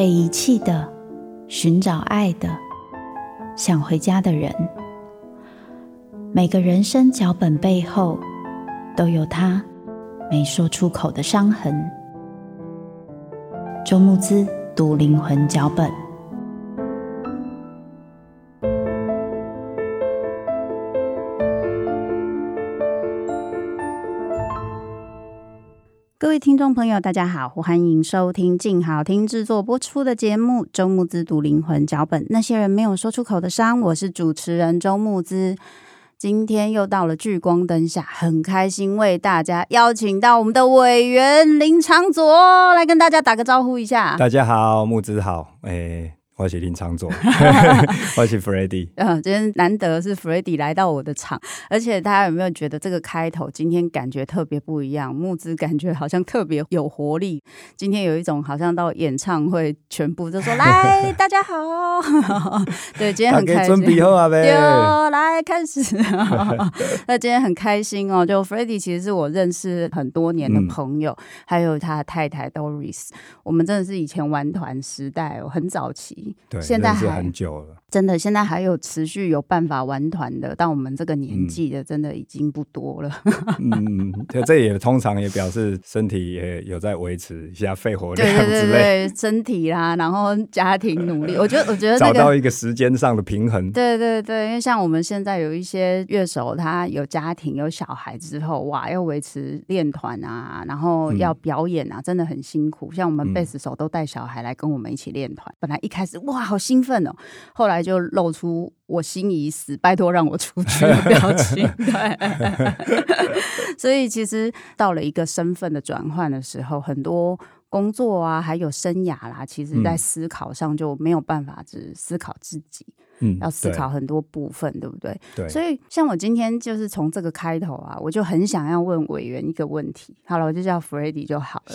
被遗弃的、寻找爱的、想回家的人。每个人生脚本背后，都有他没说出口的伤痕。周慕姿读灵魂脚本。各位听众朋友，大家好，欢迎收听静好听制作播出的节目《周慕姿读灵魂脚本》。那些人没有说出口的伤，我是主持人周慕姿。今天又到了聚光灯下，很开心为大家邀请到我们的委员林长佐来跟大家打个招呼一下。大家好，木子好，哎。我是林昌佐，我是 Freddy。嗯，今天难得是 Freddy 来到我的场，而且大家有没有觉得这个开头今天感觉特别不一样？木子感觉好像特别有活力。今天有一种好像到演唱会，全部都说来，大家好。对，今天很开心。准备好啊，来开始。那今天很开心哦，就 Freddy 其实是我认识很多年的朋友，嗯、还有他的太太 Doris，我们真的是以前玩团时代哦，很早期。对，现在还很久了，真的，现在还有持续有办法玩团的，到我们这个年纪的，真的已经不多了。嗯，这也通常也表示身体也有在维持一下肺活量之类，对对对，身体啦，然后家庭努力，我觉得我觉得、那个、找到一个时间上的平衡。对对对，因为像我们现在有一些乐手，他有家庭有小孩之后，哇，要维持练团啊，然后要表演啊，嗯、真的很辛苦。像我们贝斯手都带小孩来跟我们一起练团，本来一开始。哇，好兴奋哦！后来就露出我心已死，拜托让我出去的表情。对，所以其实到了一个身份的转换的时候，很多工作啊，还有生涯啦，其实在思考上就没有办法只思考自己，嗯，要思考很多部分，对，对不对？对。所以像我今天就是从这个开头啊，我就很想要问委员一个问题。好了，我就叫 Freddy 就好了。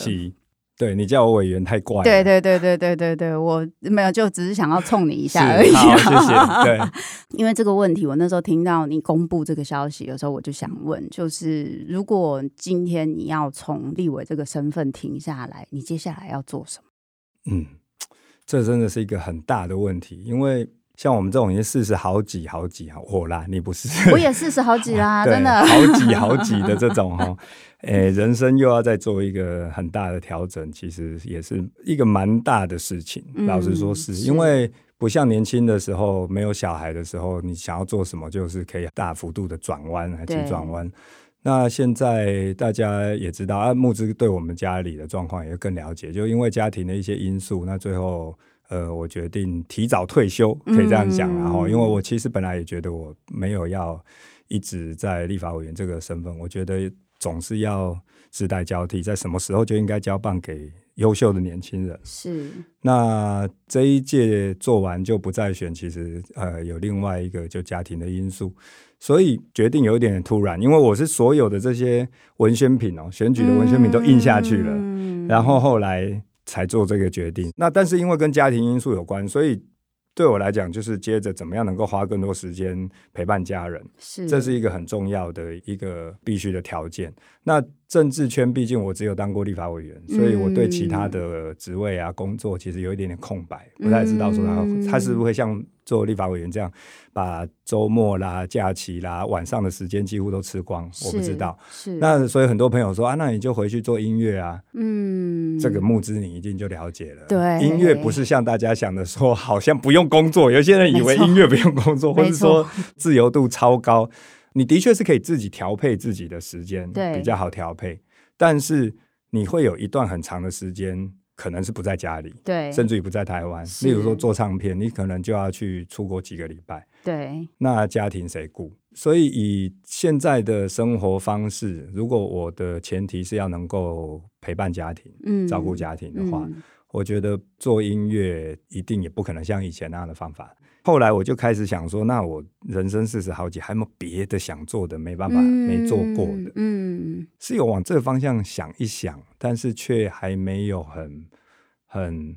对，你叫我委员太怪了。对对对对对对对，我没有，就只是想要冲你一下而已。好，谢谢。对，因为这个问题，我那时候听到你公布这个消息的时候，我就想问，就是如果今天你要从立委这个身份停下来，你接下来要做什么？嗯，这真的是一个很大的问题，因为。像我们这种已经四十好几好几啊，我啦，你不是？我也四十好几啦，真的好几好几的这种哈，诶、欸，人生又要再做一个很大的调整，其实也是一个蛮大的事情。嗯、老实说是，是因为不像年轻的时候，没有小孩的时候，你想要做什么就是可以大幅度的转弯，还是转弯。那现在大家也知道啊，慕姿对我们家里的状况也更了解，就因为家庭的一些因素，那最后。呃，我决定提早退休，可以这样讲。然后，因为我其实本来也觉得我没有要一直在立法委员这个身份，我觉得总是要世代交替，在什么时候就应该交棒给优秀的年轻人。是。那这一届做完就不再选，其实呃有另外一个就家庭的因素，所以决定有一点点突然，因为我是所有的这些文宣品哦，选举的文宣品都印下去了，嗯、然后后来。才做这个决定。那但是因为跟家庭因素有关，所以对我来讲，就是接着怎么样能够花更多时间陪伴家人，是这是一个很重要的一个必须的条件。那政治圈毕竟我只有当过立法委员，所以我对其他的职位啊工作其实有一点点空白，不太知道说他他是不是会像。做立法委员这样，把周末啦、假期啦、晚上的时间几乎都吃光，我不知道。是那所以很多朋友说啊，那你就回去做音乐啊。嗯，这个募资你一定就了解了。对，音乐不是像大家想的说，好像不用工作。有些人以为音乐不用工作，或者说自由度超高。你的确是可以自己调配自己的时间，对，比较好调配。但是你会有一段很长的时间。可能是不在家里，对，甚至于不在台湾。例如说做唱片，你可能就要去出国几个礼拜，对。那家庭谁顾？所以以现在的生活方式，如果我的前提是要能够陪伴家庭、嗯、照顾家庭的话，嗯、我觉得做音乐一定也不可能像以前那样的方法。后来我就开始想说，那我人生四十好几，还有没有别的想做的？没办法，嗯、没做过的，嗯，是有往这个方向想一想，但是却还没有很很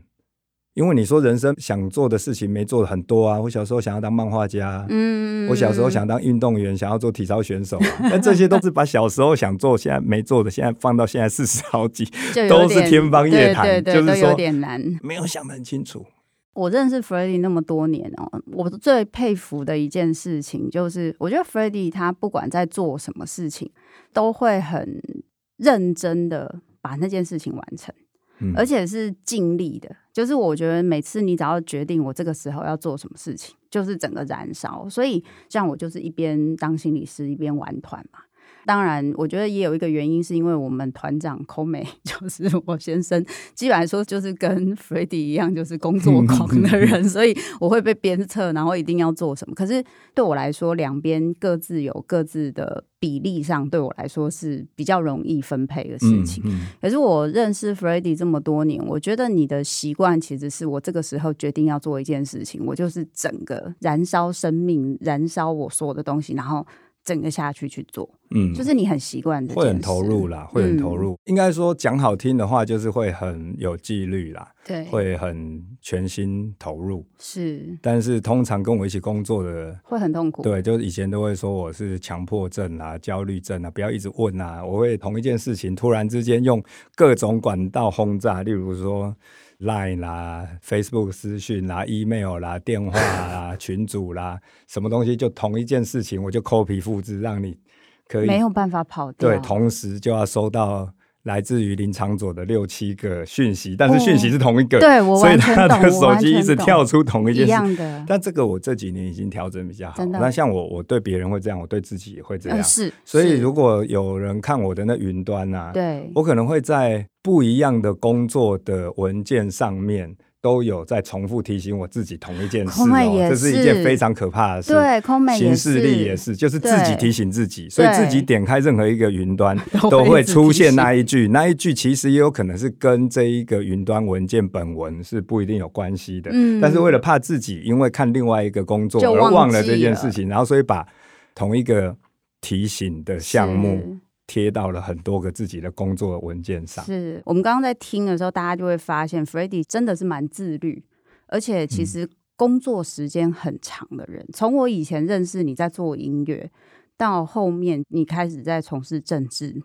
因为你说人生想做的事情没做的很多啊，我小时候想要当漫画家，嗯，我小时候想当运动员，想要做体操选手，啊，但这些都是把小时候想做现在没做的，现在放到现在四十好几，都是天方夜谭，对对对，就是说有点难，没有想得很清楚。我认识 Freddy 那么多年哦，我最佩服的一件事情就是，我觉得 Freddy 他不管在做什么事情，都会很认真的把那件事情完成。而且是尽力的，就是我觉得每次你只要决定我这个时候要做什么事情，就是整个燃烧。所以像我就是一边当心理师一边玩团嘛。当然，我觉得也有一个原因，是因为我们团长 Kome 就是我先生，基本来说就是跟 Freddy 一样，就是工作狂的 人，所以我会被鞭策，然后一定要做什么。可是对我来说，两边各自有各自的比例上，对我来说是比较容易分配的事情。嗯嗯、可是我认识 Freddy 这么多年，我觉得你的习惯其实是我这个时候决定要做一件事情，我就是整个燃烧生命，燃烧我所有的东西，然后。整个下去去做，嗯，就是你很习惯，会很投入啦，会很投入。嗯、应该说讲好听的话，就是会很有纪律啦，对，会很全心投入。是，但是通常跟我一起工作的会很痛苦。对，就是以前都会说我是强迫症啊、焦虑症啊，不要一直问啊。我会同一件事情突然之间用各种管道轰炸，例如说。Line 啦，Facebook 私讯啦，email 啦，电话啦，群组啦，什么东西就同一件事情，我就 copy 复制，让你可以没有办法跑掉。对，同时就要收到来自于林长佐的六七个讯息，但是讯息是同一个，哦、对，我所以他的手机一直跳出同一件事。但这个我这几年已经调整比较好。那像我，我对别人会这样，我对自己也会这样。呃、是。所以如果有人看我的那云端啊，对，我可能会在。不一样的工作的文件上面都有在重复提醒我自己同一件事哦，这是一件非常可怕的事。对，空美行事力也是，就是自己提醒自己，所以自己点开任何一个云端 都会出现那一句，那一句其实也有可能是跟这一个云端文件本文是不一定有关系的。嗯，但是为了怕自己因为看另外一个工作而忘了这件事情，然后所以把同一个提醒的项目。贴到了很多个自己的工作文件上。是我们刚刚在听的时候，大家就会发现，Freddy 真的是蛮自律，而且其实工作时间很长的人。从、嗯、我以前认识你在做音乐，到后面你开始在从事政治，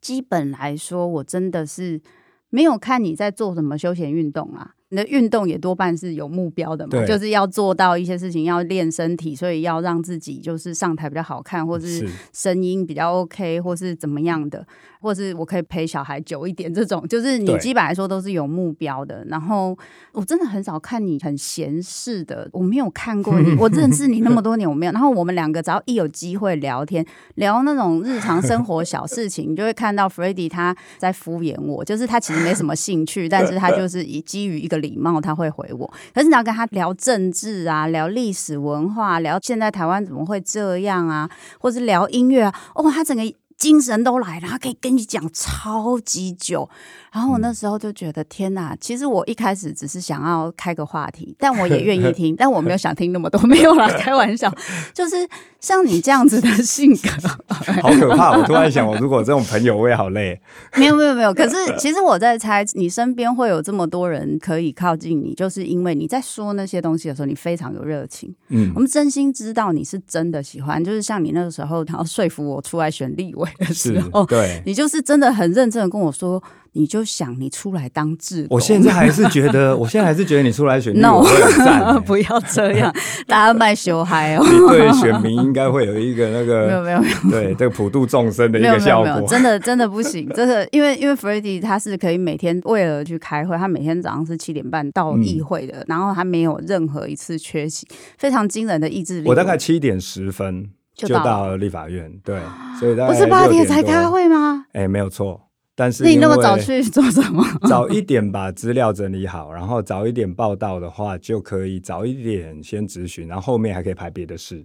基本来说，我真的是没有看你在做什么休闲运动啊。你的运动也多半是有目标的嘛，就是要做到一些事情，要练身体，所以要让自己就是上台比较好看，或是声音比较 OK，或是怎么样的，或是我可以陪小孩久一点，这种就是你基本来说都是有目标的。然后我真的很少看你很闲适的，我没有看过你，我认识你那么多年我没有。然后我们两个只要一有机会聊天，聊那种日常生活小事情，你就会看到 Freddy 他在敷衍我，就是他其实没什么兴趣，但是他就是以基于一个。礼貌，他会回我。可是你要跟他聊政治啊，聊历史文化，聊现在台湾怎么会这样啊，或是聊音乐啊，哦，他整个精神都来了，他可以跟你讲超级久。然后我那时候就觉得天哪！其实我一开始只是想要开个话题，但我也愿意 听，但我没有想听那么多，没有啦，开玩笑。就是像你这样子的性格，好可怕！我突然想，我如果这种朋友，我也好累。没有没有没有，可是其实我在猜，你身边会有这么多人可以靠近你，就是因为你在说那些东西的时候，你非常有热情。嗯，我们真心知道你是真的喜欢，就是像你那个时候，然后说服我出来选立委的时候，对，你就是真的很认真的跟我说。你就想你出来当志，我现在还是觉得，我现在还是觉得你出来选，no，不要这样，大家卖羞嗨哦。对选民应该会有一个那个，没有没有没有，对这个普度众生的一个效果，真的真的不行，真的，因为因为 Freddy 他是可以每天为了去开会，他每天早上是七点半到议会的，然后他没有任何一次缺席，非常惊人的意志力。我大概七点十分就到了立法院，对，所以不是八点才开会吗？哎，没有错。但是你那么早去做什么？早一点把资料整理好，然后早一点报道的话，就可以早一点先咨询，然后后面还可以排别的事，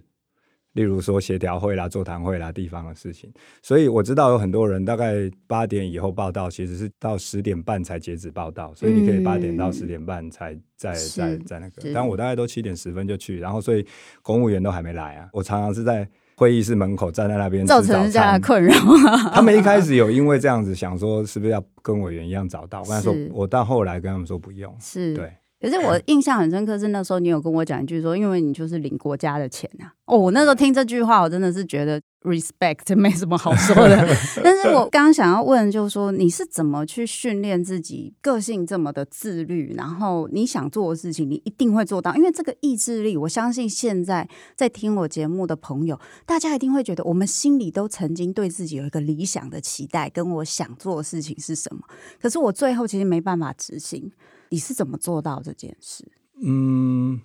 例如说协调会啦、座谈会啦、地方的事情。所以我知道有很多人大概八点以后报道，其实是到十点半才截止报道，所以你可以八点到十点半才在在在那个。但我大概都七点十分就去，然后所以公务员都还没来啊。我常常是在。会议室门口站在那边，造成这样的困扰。他们一开始有因为这样子想说，是不是要跟委员一样找到？我跟他说，我到后来跟他们说不用。是对，可是我印象很深刻，是那时候你有跟我讲一句说，因为你就是领国家的钱啊。哦，我那时候听这句话，我真的是觉得 respect 没什么好说的。但是我刚刚想要问，就是说你是怎么去训练自己个性这么的自律，然后你想做的事情，你一定会做到。因为这个意志力，我相信现在在听我节目的朋友，大家一定会觉得，我们心里都曾经对自己有一个理想的期待，跟我想做的事情是什么。可是我最后其实没办法执行。你是怎么做到这件事？嗯，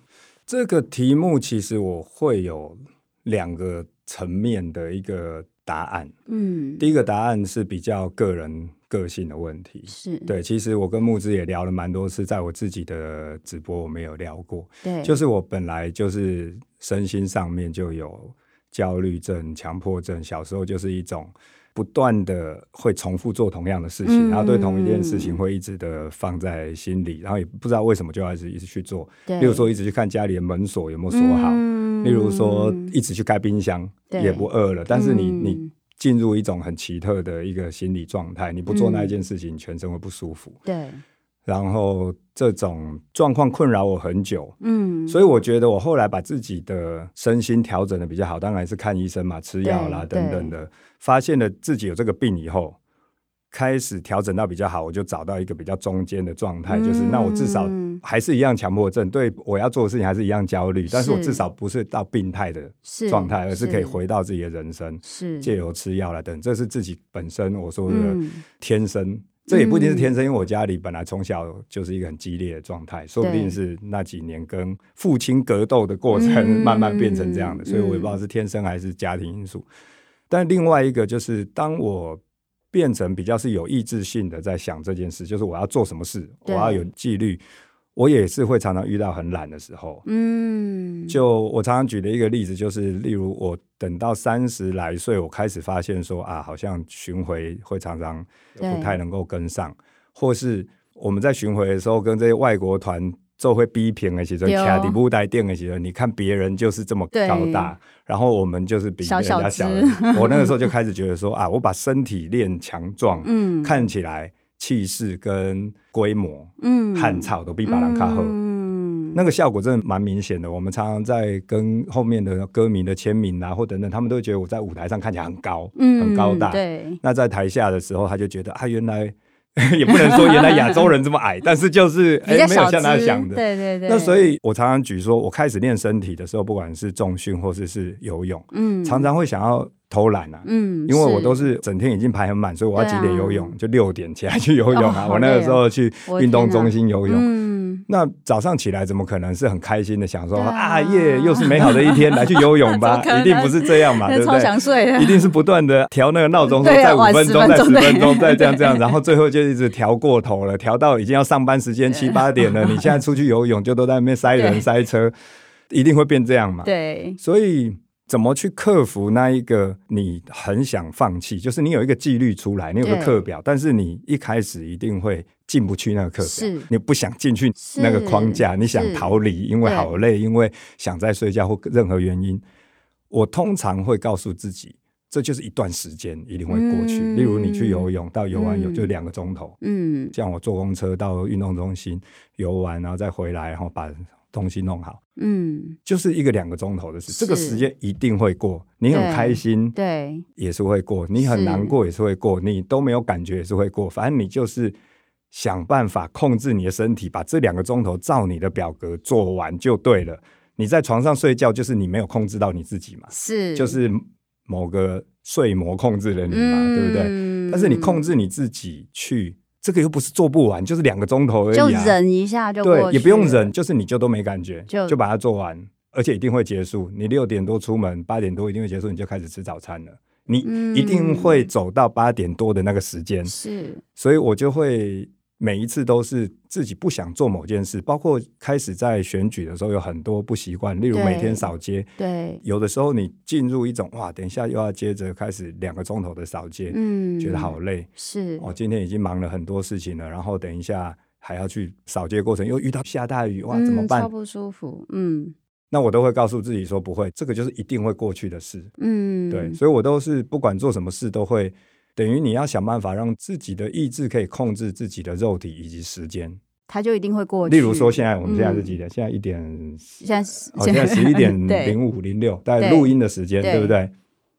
这个题目其实我会有两个层面的一个答案。嗯，第一个答案是比较个人个性的问题，是对。其实我跟木之也聊了蛮多次，在我自己的直播我没有聊过。对，就是我本来就是身心上面就有焦虑症、强迫症，小时候就是一种。不断的会重复做同样的事情，嗯、然后对同一件事情会一直的放在心里，然后也不知道为什么就要一直一直去做。例如说，一直去看家里的门锁有没有锁好；嗯、例如说，一直去开冰箱，也不饿了。但是你你进入一种很奇特的一个心理状态，你不做那一件事情，嗯、全身会不舒服。对。然后这种状况困扰我很久，嗯，所以我觉得我后来把自己的身心调整的比较好，当然是看医生嘛，吃药啦等等的，发现了自己有这个病以后，开始调整到比较好，我就找到一个比较中间的状态，嗯、就是那我至少还是一样强迫症，对我要做的事情还是一样焦虑，但是我至少不是到病态的状态，而是可以回到自己的人生，是。借由吃药啦等，这是自己本身我说的天生。嗯这也不一定是天生，因为我家里本来从小就是一个很激烈的状态，说不定是那几年跟父亲格斗的过程慢慢变成这样的，所以我也不知道是天生还是家庭因素。但另外一个就是，当我变成比较是有意志性的在想这件事，就是我要做什么事，我要有纪律。我也是会常常遇到很懒的时候，嗯，就我常常举的一个例子就是，例如我等到三十来岁，我开始发现说啊，好像巡回会常常不太能够跟上，或是我们在巡回的时候跟这些外国团就会逼平的时候，卡底部带垫的时候，你看别人就是这么高大，然后我们就是比人家小，我那个时候就开始觉得说啊，我把身体练强壮，嗯，看起来。气势跟规模，嗯，汉草都比巴兰卡好，嗯，那个效果真的蛮明显的。我们常常在跟后面的歌迷的签名啊，或等等，他们都觉得我在舞台上看起来很高，嗯，很高大。对，那在台下的时候，他就觉得啊，原来 也不能说原来亚洲人这么矮，但是就是哎，没有像他想的，对对对。那所以我常常举说，我开始练身体的时候，不管是重训或者是，是游泳，嗯，常常会想要。偷懒啊，嗯，因为我都是整天已经排很满，所以我要几点游泳，就六点起来去游泳啊。我那个时候去运动中心游泳，嗯，那早上起来怎么可能是很开心的想说啊耶，又是美好的一天，来去游泳吧？一定不是这样嘛，对不对？一定是不断的调那个闹钟，说再五分钟，再十分钟，再 这样这样，然后最后就一直调过头了，调到已经要上班时间七八点了。你现在出去游泳就都在那边塞人塞车，一定会变这样嘛？对，所以。怎么去克服那一个你很想放弃？就是你有一个纪律出来，你有个课表，但是你一开始一定会进不去那个课表，你不想进去那个框架，你想逃离，因为好累，因为想再睡觉或任何原因。我通常会告诉自己，这就是一段时间，一定会过去。例如你去游泳，到游完泳就两个钟头，嗯，像我坐公车到运动中心游完，然后再回来，然后把。东西弄好，嗯，就是一个两个钟头的事，这个时间一定会过。你很开心，对，也是会过；你很难过，也是会过；你都没有感觉，也是会过。反正你就是想办法控制你的身体，把这两个钟头照你的表格做完就对了。你在床上睡觉，就是你没有控制到你自己嘛，是，就是某个睡魔控制了你嘛，对不对？但是你控制你自己去。这个又不是做不完，就是两个钟头而已，啊，就忍一下就。对，也不用忍，就是你就都没感觉，就就把它做完，而且一定会结束。你六点多出门，八点多一定会结束，你就开始吃早餐了。你一定会走到八点多的那个时间，是，嗯，所以我就会。每一次都是自己不想做某件事，包括开始在选举的时候有很多不习惯，例如每天扫街。对，有的时候你进入一种哇，等一下又要接着开始两个钟头的扫街，嗯，觉得好累。是，我今天已经忙了很多事情了，然后等一下还要去扫街过程，又遇到下大雨，哇，怎么办？超不舒服。嗯，那我都会告诉自己说不会，这个就是一定会过去的事。嗯，对，所以我都是不管做什么事都会。.等于你要想办法让自己的意志可以控制自己的肉体以及时间，它就一定会过去。例如说，现在我们现在是几点？嗯、现在一点，现在现在十一点 零五零六，大概录音的时间，对，对不对？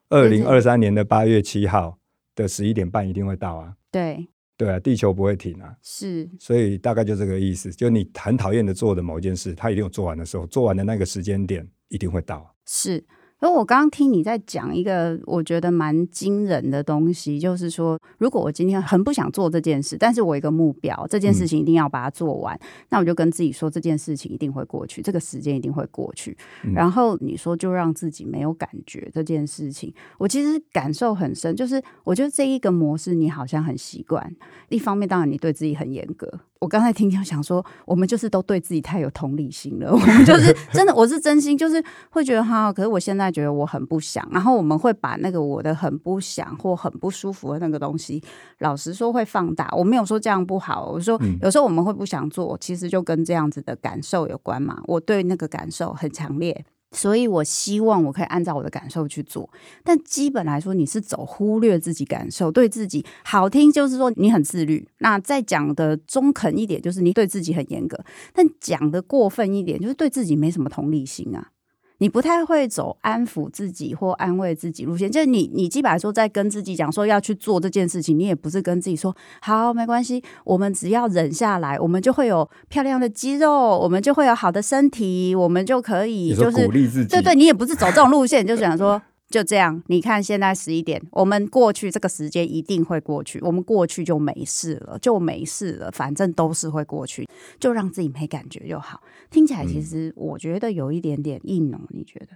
二零二三年的八月七号的十一点半一定会到啊。对，对啊，地球不会停啊。是，所以大概就这个意思，就你很讨厌的做的某一件事，它一定有做完的时候，做完的那个时间点一定会到。是。而我刚刚听你在讲一个我觉得蛮惊人的东西，就是说，如果我今天很不想做这件事，但是我一个目标，这件事情一定要把它做完，嗯、那我就跟自己说，这件事情一定会过去，这个时间一定会过去。嗯、然后你说就让自己没有感觉这件事情，我其实感受很深，就是我觉得这一个模式你好像很习惯。一方面，当然你对自己很严格。我刚才听听想说，我们就是都对自己太有同理心了。我们就是真的，我是真心，就是会觉得哈。可是我现在觉得我很不想，然后我们会把那个我的很不想或很不舒服的那个东西，老实说会放大。我没有说这样不好，我说有时候我们会不想做，其实就跟这样子的感受有关嘛。我对那个感受很强烈。所以我希望我可以按照我的感受去做，但基本来说，你是走忽略自己感受，对自己好听就是说你很自律。那再讲的中肯一点，就是你对自己很严格；但讲的过分一点，就是对自己没什么同理心啊。你不太会走安抚自己或安慰自己路线，就是你，你基本上说在跟自己讲说要去做这件事情，你也不是跟自己说好没关系，我们只要忍下来，我们就会有漂亮的肌肉，我们就会有好的身体，我们就可以就是鼓励自己。对对，你也不是走这种路线，就想说。就这样，你看现在十一点，我们过去这个时间一定会过去，我们过去就没事了，就没事了，反正都是会过去，就让自己没感觉就好。听起来其实我觉得有一点点硬哦，你觉得？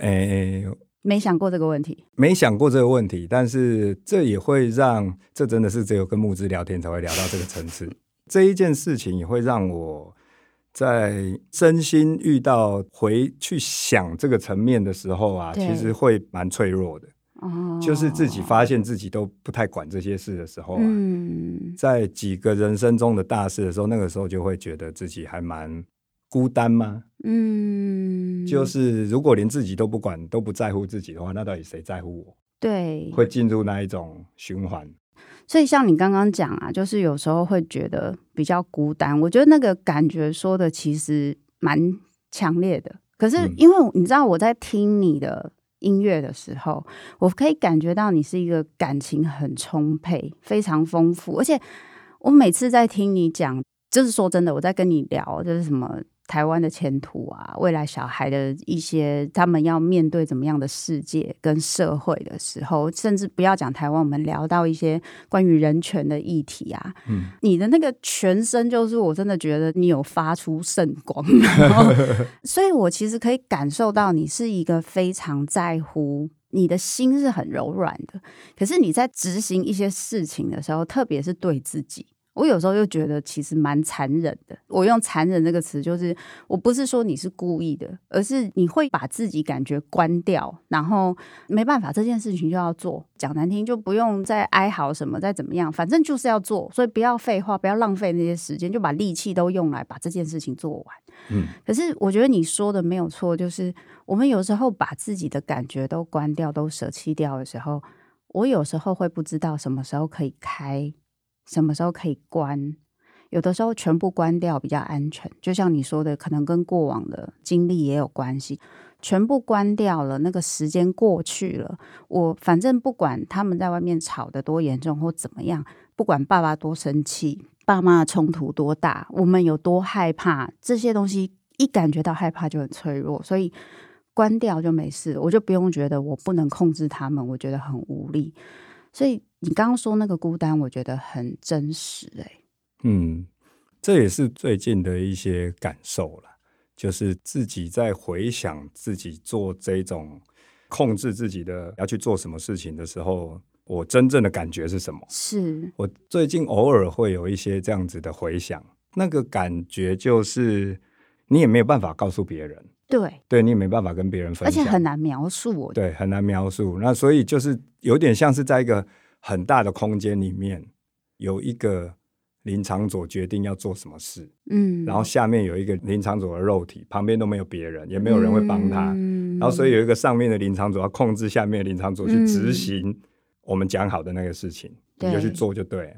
哎、欸，没想过这个问题，没想过这个问题，但是这也会让，这真的是只有跟木之聊天才会聊到这个层次，这一件事情也会让我。在真心遇到回去想这个层面的时候啊，其实会蛮脆弱的。哦，就是自己发现自己都不太管这些事的时候啊，嗯，在几个人生中的大事的时候，那个时候就会觉得自己还蛮孤单吗？嗯，就是如果连自己都不管，都不在乎自己的话，那到底谁在乎我？对，会进入那一种循环。所以像你刚刚讲啊，就是有时候会觉得比较孤单。我觉得那个感觉说的其实蛮强烈的。可是因为你知道我在听你的音乐的时候，我可以感觉到你是一个感情很充沛、非常丰富。而且我每次在听你讲，就是说真的，我在跟你聊，就是什么。台湾的前途啊，未来小孩的一些他们要面对怎么样的世界跟社会的时候，甚至不要讲台湾，我们聊到一些关于人权的议题啊，嗯，你的那个全身就是我真的觉得你有发出圣光，然后所以我其实可以感受到你是一个非常在乎，你的心是很柔软的，可是你在执行一些事情的时候，特别是对自己。我有时候又觉得其实蛮残忍的。我用“残忍”这个词，就是我不是说你是故意的，而是你会把自己感觉关掉，然后没办法，这件事情就要做。讲难听，就不用再哀嚎什么，再怎么样，反正就是要做。所以不要废话，不要浪费那些时间，就把力气都用来把这件事情做完。嗯。可是我觉得你说的没有错，就是我们有时候把自己的感觉都关掉、都舍弃掉的时候，我有时候会不知道什么时候可以开。什么时候可以关？有的时候全部关掉比较安全，就像你说的，可能跟过往的经历也有关系。全部关掉了，那个时间过去了，我反正不管他们在外面吵得多严重或怎么样，不管爸爸多生气，爸妈的冲突多大，我们有多害怕，这些东西一感觉到害怕就很脆弱，所以关掉就没事，我就不用觉得我不能控制他们，我觉得很无力，所以。你刚刚说那个孤单，我觉得很真实哎、欸。嗯，这也是最近的一些感受了，就是自己在回想自己做这种控制自己的要去做什么事情的时候，我真正的感觉是什么？是我最近偶尔会有一些这样子的回想，那个感觉就是你也没有办法告诉别人，对，对你也没办法跟别人分享，而且很难描述，对，很难描述。那所以就是有点像是在一个。很大的空间里面有一个林场佐决定要做什么事，嗯，然后下面有一个林场佐的肉体，旁边都没有别人，也没有人会帮他，嗯，然后所以有一个上面的林场佐要控制下面的林长佐去执行我们讲好的那个事情，嗯，你就去做就对。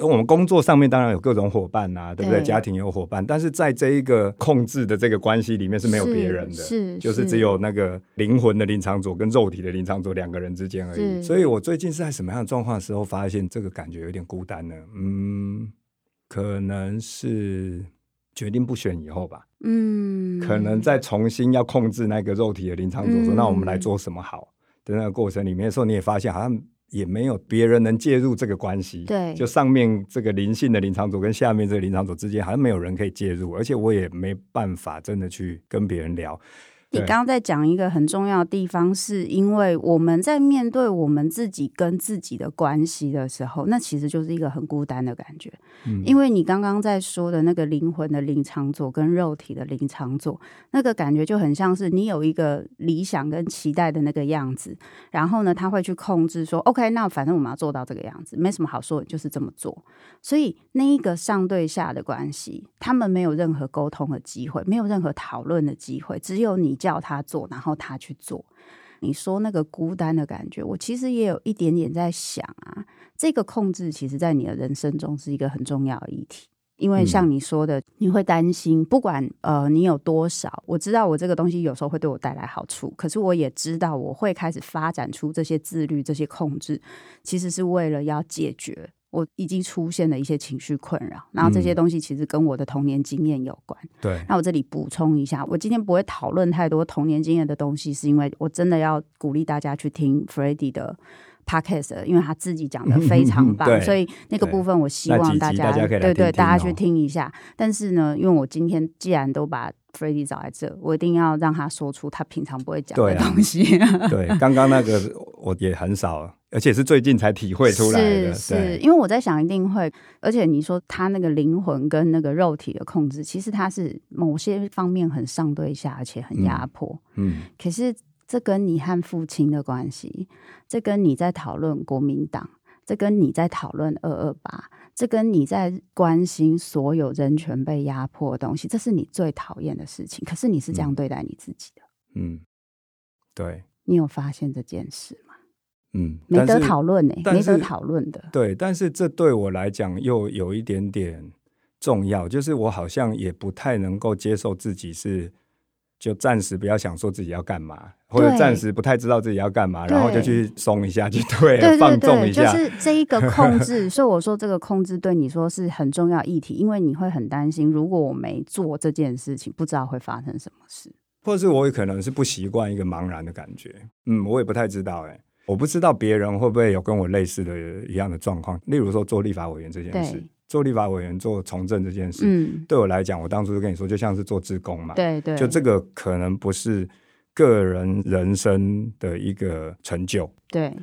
我们工作上面当然有各种伙伴啊，对不对？对家庭有伙伴，但是在这一个控制的这个关系里面是没有别人的，就是只有那个灵魂的林昶佐跟肉体的林昶佐两个人之间而已。所以我最近是在什么样的状况的时候发现这个感觉有点孤单呢？嗯，可能是决定不选以后吧。嗯，可能再重新要控制那个肉体的林昶佐，说、嗯、那我们来做什么好的那个过程里面的时候，你也发现好像。也没有别人能介入这个关系，对，就上面这个灵性的灵场组跟下面这个灵场组之间，好像没有人可以介入，而且我也没办法真的去跟别人聊。你刚刚在讲一个很重要的地方，是因为我们在面对我们自己跟自己的关系的时候，那其实就是一个很孤单的感觉。嗯，因为你刚刚在说的那个灵魂的林昶佐跟肉体的林昶佐，那个感觉就很像是你有一个理想跟期待的那个样子，然后呢，他会去控制说，OK，那反正我们要做到这个样子，没什么好说，就是这么做。所以那一个上对下的关系，他们没有任何沟通的机会，没有任何讨论的机会，只有你。叫他做，然后他去做。你说那个孤单的感觉，我其实也有一点点在想啊。这个控制，其实在你的人生中是一个很重要的议题。因为像你说的，你会担心，不管呃你有多少，我知道我这个东西有时候会对我带来好处，可是我也知道我会开始发展出这些自律、这些控制，其实是为了要解决。我已经出现了一些情绪困扰，然后这些东西其实跟我的童年经验有关。对、嗯，那我这里补充一下，我今天不会讨论太多童年经验的东西，是因为我真的要鼓励大家去听 Freddy 的 Podcast，因为他自己讲的非常 棒，嗯、所以那个部分我希望大家，对对大家去听一下。但是呢，因为我今天既然都把 Freddy 找来这，我一定要让他说出他平常不会讲的东西。对，刚刚那个我也很少。而且是最近才体会出来的，是，是因为我在想一定会。而且你说他那个灵魂跟那个肉体的控制，其实他是某些方面很上对下，而且很压迫。嗯，嗯，可是这跟你和父亲的关系，这跟你在讨论国民党，这跟你在讨论二二八，这跟你在关心所有人权被压迫的东西，这是你最讨厌的事情。可是你是这样对待你自己的。嗯，对。你有发现这件事吗？嗯，没得讨论呢，没得讨论的。对，但是这对我来讲又有一点点重要，就是我好像也不太能够接受自己是就暂时不要想说自己要干嘛，或者暂时不太知道自己要干嘛，然后就去松一下，去对，对，对，对，放纵一下。就是这一个控制，所以我说这个控制对你说是很重要议题，因为你会很担心，如果我没做这件事情，不知道会发生什么事，或者是我也可能是不习惯一个茫然的感觉。嗯，我也不太知道哎、欸。我不知道别人会不会有跟我类似的一样的状况，例如说做立法委员这件事，做立法委员做从政这件事，嗯，对我来讲，我当初就跟你说，就像是做志工嘛，对对，就这个可能不是个人人生的一个成就，对，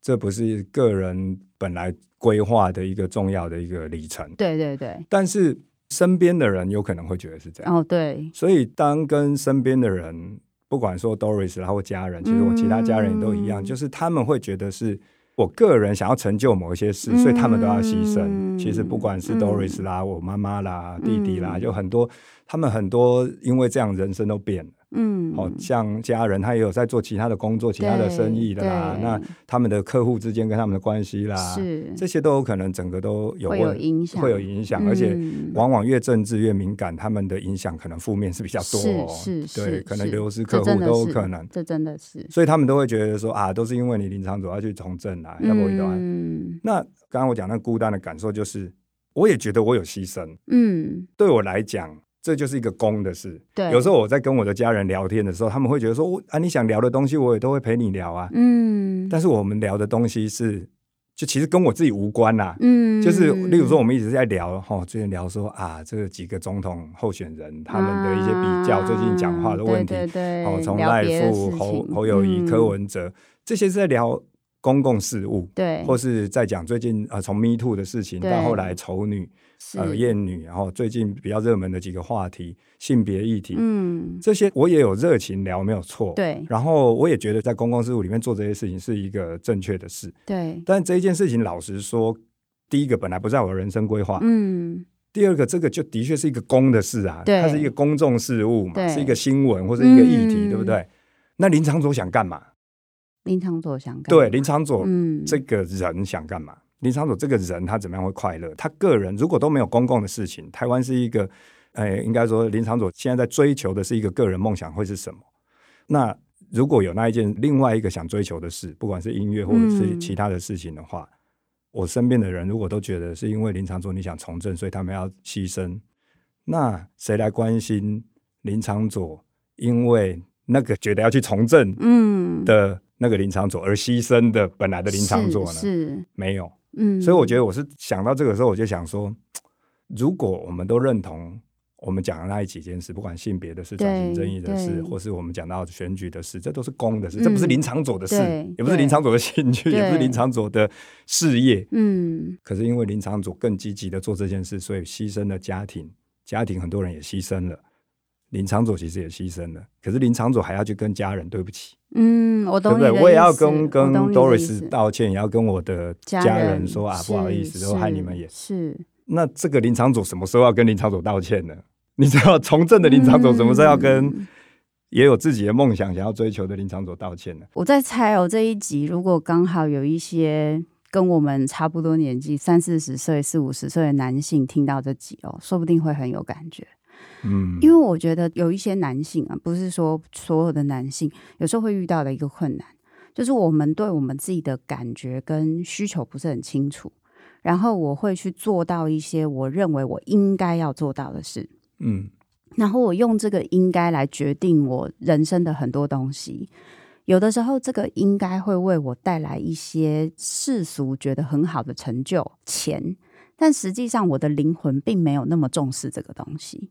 这不是个人本来规划的一个重要的一个里程，对对对，但是身边的人有可能会觉得是这样，哦对，所以当跟身边的人。不管说 Doris 然后家人，其实我其他家人也都一样，嗯、就是他们会觉得是我个人想要成就某一些事，嗯、所以他们都要牺牲。嗯、其实不管是 Doris 啦、嗯、我妈妈啦、弟弟啦，嗯、就很多，他们很多因为这样人生都变了。嗯，好、哦、像家人，他也有在做其他的工作、其他的生意的啦。那他们的客户之间跟他们的关系啦，是这些都有可能整个都有会有影响，会有影响。嗯、而且往往越政治越敏感，他们的影响可能负面是比较多、哦。是是，对，可能流失客户都有可能。这真的是，所以他们都会觉得说啊，都是因为你林场主要去从政啊，要不然。嗯。那刚刚我讲那孤单的感受，就是我也觉得我有牺牲。嗯，对我来讲。这就是一个公的事。对，有时候我在跟我的家人聊天的时候，他们会觉得说：“啊，你想聊的东西，我也都会陪你聊啊。”嗯，但是我们聊的东西是，就其实跟我自己无关呐。嗯，就是例如说，我们一直在聊，哈，最近聊说啊，这个几个总统候选人他们的一些比较，最近讲话的问题，对对，哦，从赖富、侯侯友宜、柯文哲，这些是在聊公共事务，对，或是在讲最近啊，从 Me Too 的事情到后来丑女。呃，厌女，然后最近比较热门的几个话题，性别议题，嗯，这些我也有热情聊，没有错，对。然后我也觉得在公共事务里面做这些事情是一个正确的事，对。但这一件事情，老实说，第一个本来不在我的人生规划，嗯。第二个，这个就的确是一个公的事啊，对，它是一个公众事务嘛，是一个新闻或者一个议题，对不对？那林长佐想干嘛？林长佐想干嘛？对，林长佐，嗯，这个人想干嘛？林昶佐这个人他怎么样会快乐？他个人如果都没有公共的事情，台湾是一个，哎，应该说林昶佐现在在追求的是一个个人梦想会是什么？那如果有那一件另外一个想追求的事，不管是音乐或者是其他的事情的话，嗯、我身边的人如果都觉得是因为林昶佐你想从政，所以他们要牺牲，那谁来关心林昶佐？因为那个觉得要去从政，嗯的那个林昶佐而牺牲的本来的林昶佐呢？没有。嗯，所以我觉得我是想到这个时候，我就想说，如果我们都认同我们讲的那几件事，不管性别的事、转型正义的事，或是我们讲到选举的事，这都是公的事，嗯、这不是林长佐的事，也不是林长佐的兴趣，也不是林长佐的事业。嗯，可是因为林长佐更积极的做这件事，所以牺牲了家庭，家庭很多人也牺牲了。林昶佐其实也牺牲了，可是林昶佐还要去跟家人对不起。嗯，我懂，对不对？我也要跟跟 Doris 道歉，也要跟我的家人说啊，不好意思，都害你们也是。那这个林昶佐什么时候要跟林昶佐道歉呢？你知道从政的林昶佐什么时候要跟也有自己的梦想想要追求的林昶佐道歉呢？我在猜哦，这一集如果刚好有一些跟我们差不多年纪，三四十岁、四五十岁的男性听到这集哦，说不定会很有感觉。嗯，因为我觉得有一些男性啊，不是说所有的男性，有时候会遇到的一个困难，就是我们对我们自己的感觉跟需求不是很清楚，然后我会去做到一些我认为我应该要做到的事，嗯，然后我用这个应该来决定我人生的很多东西，有的时候这个应该会为我带来一些世俗觉得很好的成就、钱，但实际上我的灵魂并没有那么重视这个东西。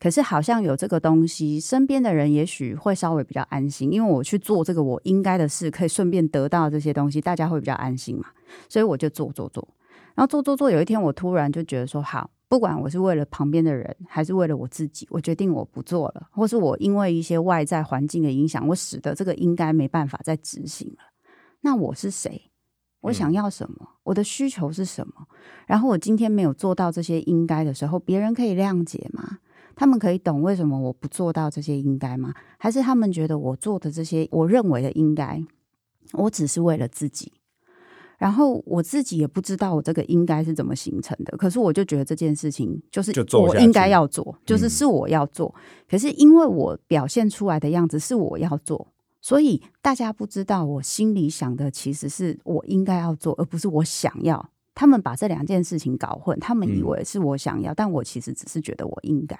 可是好像有这个东西，身边的人也许会稍微比较安心，因为我去做这个我应该的事，可以顺便得到这些东西，大家会比较安心嘛。所以我就做做做，然后做做做。有一天我突然就觉得说，好，不管我是为了旁边的人，还是为了我自己，我决定我不做了，或是我因为一些外在环境的影响，我使得这个应该没办法再执行了。那我是谁？我想要什么？嗯、我的需求是什么？然后我今天没有做到这些应该的时候，别人可以谅解吗？他们可以懂为什么我不做到这些应该吗？还是他们觉得我做的这些我认为的应该，我只是为了自己？然后我自己也不知道我这个应该是怎么形成的。可是我就觉得这件事情就是我应该要做，就，就是是我要做。嗯、可是因为我表现出来的样子是我要做，所以大家不知道我心里想的其实是我应该要做，而不是我想要。他们把这两件事情搞混，他们以为是我想要，嗯、但我其实只是觉得我应该。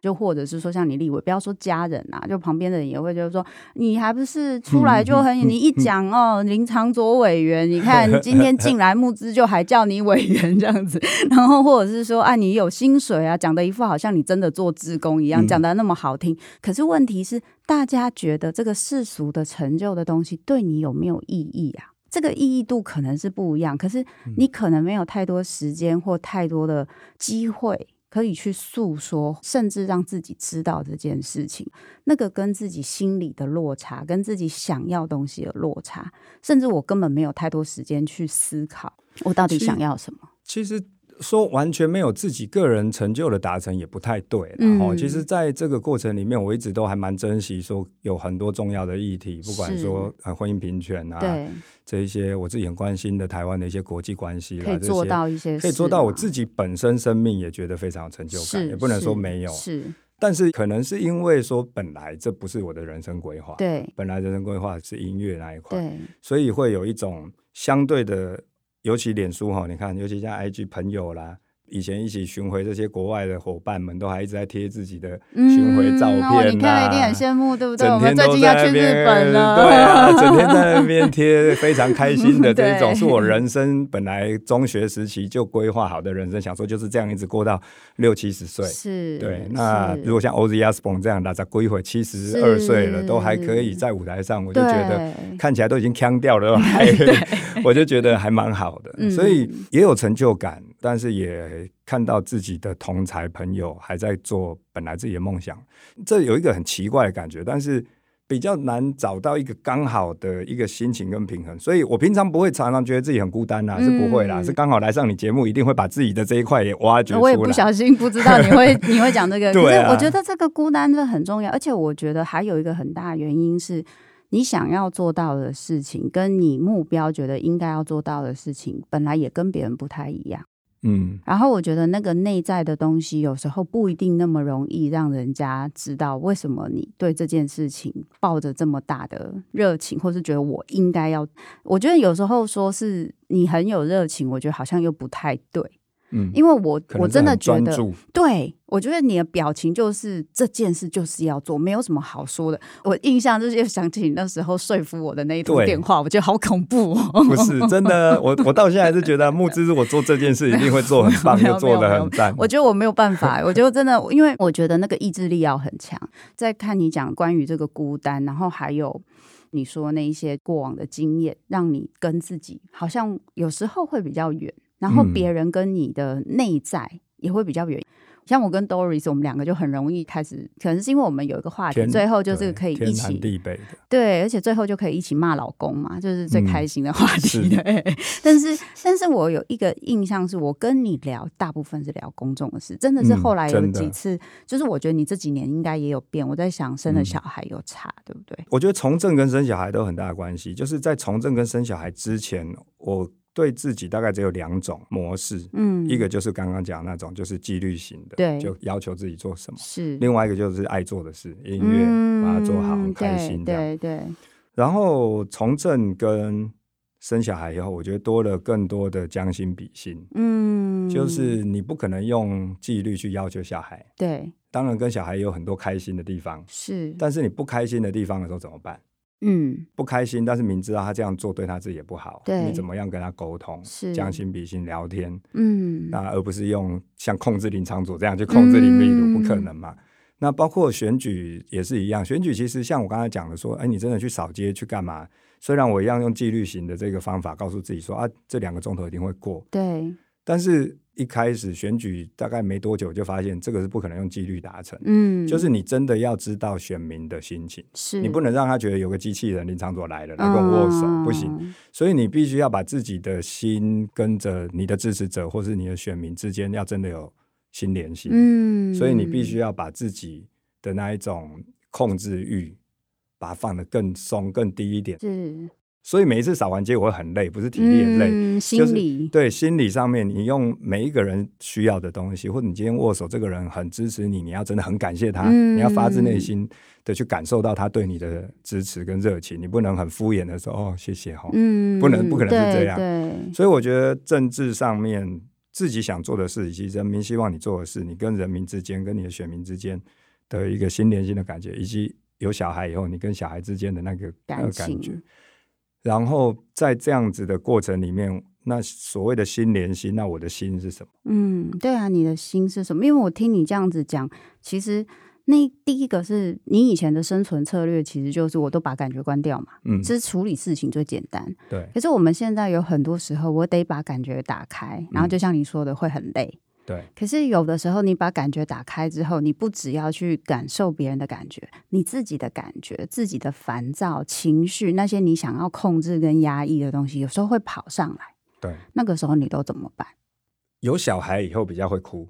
就或者是说，像你立委，不要说家人啊，就旁边的人也会就是说，你还不是出来就很，你一讲哦，林长佐委员，你看 今天进来募资就还叫你委员这样子，然后或者是说，啊，你有薪水啊，讲的一副好像你真的做志工一样，讲的那么好听。可是问题是，大家觉得这个世俗的成就的东西对你有没有意义啊？这个意义度可能是不一样，可是你可能没有太多时间或太多的机会。可以去诉说，甚至让自己知道这件事情，那个跟自己心里的落差，跟自己想要东西的落差，甚至我根本没有太多时间去思考，我到底想要什么。其实。说完全没有自己个人成就的达成也不太对，然后其实在这个过程里面，我一直都还蛮珍惜说有很多重要的议题，不管说呃婚姻平权啊，对。这一些我自己很关心的台湾的一些国际关系，可以做到一些，可以做到我自己本身生命也觉得非常有成就感，也不能说没有，是，但是可能是因为说本来这不是我的人生规划，对，本来人生规划是音乐那一块，对，所以会有一种相对的。尤其脸书哈，你看，尤其像 IG 朋友啦。以前一起巡回这些国外的伙伴们都还一直在贴自己的巡回照片、啊嗯哦、你看一定很羡慕，对不对？整天都在那边，对啊，整天在那边贴，非常开心的这种，是我人生本来中学时期就规划好的人生，想说就是这样一直过到六七十岁。是，对。那如果像 Ozzy Osbourne 这样的，在归回七十二岁了，都还可以在舞台上，我就觉得看起来都已经腔掉了，还 我就觉得还蛮好的，所以也有成就感。但是也看到自己的同才朋友还在做本来自己的梦想，这有一个很奇怪的感觉，但是比较难找到一个刚好的一个心情跟平衡。所以我平常不会常常觉得自己很孤单啦，嗯、是不会啦，是刚好来上你节目，一定会把自己的这一块也挖掘出来。我也不小心不知道你会 你会讲这个，对啊、可是我觉得这个孤单真的很重要，而且我觉得还有一个很大的原因是。你想要做到的事情，跟你目标觉得应该要做到的事情，本来也跟别人不太一样。嗯，然后我觉得那个内在的东西，有时候不一定那么容易让人家知道为什么你对这件事情抱着这么大的热情，或是觉得我应该要。我觉得有时候说是你很有热情，我觉得好像又不太对。嗯，因为我我真的觉得，对，我觉得你的表情就是这件事就是要做，没有什么好说的。我印象就是又想起你那时候说服我的那一通电话，我觉得好恐怖哦。不是真的，我我到现在还是觉得木之如果做这件事一定会做很棒，又做的很赞。我觉得我没有办法，我觉得真的，因为我觉得那个意志力要很强。在看你讲关于这个孤单，然后还有你说那一些过往的经验，让你跟自己好像有时候会比较远。然后别人跟你的内在也会比较远。像我跟 Doris，我们两个就很容易开始，可能是因为我们有一个话题，最后就是可以一起天南地北的，对，而且最后就可以一起骂老公嘛，就是最开心的话题。对，但是但是我有一个印象是，我跟你聊大部分是聊公众的事，真的是后来有几次，就是我觉得你这几年应该也有变。我在想，生了小孩有差，对不对？我觉得从政跟生小孩都有很大的关系。就是在从政跟生小孩之前，我。对自己大概只有两种模式，嗯，一个就是刚刚讲那种，就是纪律型的，对，就要求自己做什么，是；另外一个就是爱做的事，音乐、嗯、把它做好，很开心这样，对对，对。然后从政跟生小孩以后，我觉得多了更多的将心比心，嗯，就是你不可能用纪律去要求小孩，对，当然跟小孩也有很多开心的地方，是，但是你不开心的地方的时候怎么办？嗯，不开心，但是明知道他这样做对他自己也不好，对，你怎么样跟他沟通？是将心比心聊天，嗯，那而不是用像控制林场佐这样去控制林密如，不可能嘛？嗯、那包括选举也是一样，选举其实像我刚才讲的说，哎，你真的去扫街去干嘛？虽然我一样用纪律型的这个方法告诉自己说啊，这两个钟头一定会过，对，但是。一开始选举大概没多久，就发现这个是不可能用纪律达成。嗯，就是你真的要知道选民的心情，是你不能让他觉得有个机器人林长佐来了来跟我握手，嗯，不行。所以你必须要把自己的心跟着你的支持者或是你的选民之间要真的有心联系。嗯，所以你必须要把自己的那一种控制欲，把它放得更松、更低一点。是。所以每一次扫完街，我会很累，不是体力很累，嗯、心理、就是对心理上面，你用每一个人需要的东西，或者你今天握手，这个人很支持你，你要真的很感谢他，嗯、你要发自内心的去感受到他对你的支持跟热情，你不能很敷衍的说哦谢谢哈，嗯，不能不可能是这样，所以我觉得政治上面自己想做的事，以及人民希望你做的事，你跟人民之间，跟你的选民之间的一个心连心的感觉，以及有小孩以后，你跟小孩之间的那个那个感觉。然后在这样子的过程里面，那所谓的心连心，那我的心是什么？嗯，对啊，你的心是什么？因为我听你这样子讲，其实那第一个是你以前的生存策略，其实就是我都把感觉关掉嘛，嗯，这是处理事情最简单。对，可是我们现在有很多时候，我得把感觉打开，然后就像你说的，会很累。对，可是有的时候，你把感觉打开之后，你不只要去感受别人的感觉，你自己的感觉、自己的烦躁情绪，那些你想要控制跟压抑的东西，有时候会跑上来。对，那个时候你都怎么办？有小孩以后比较会哭，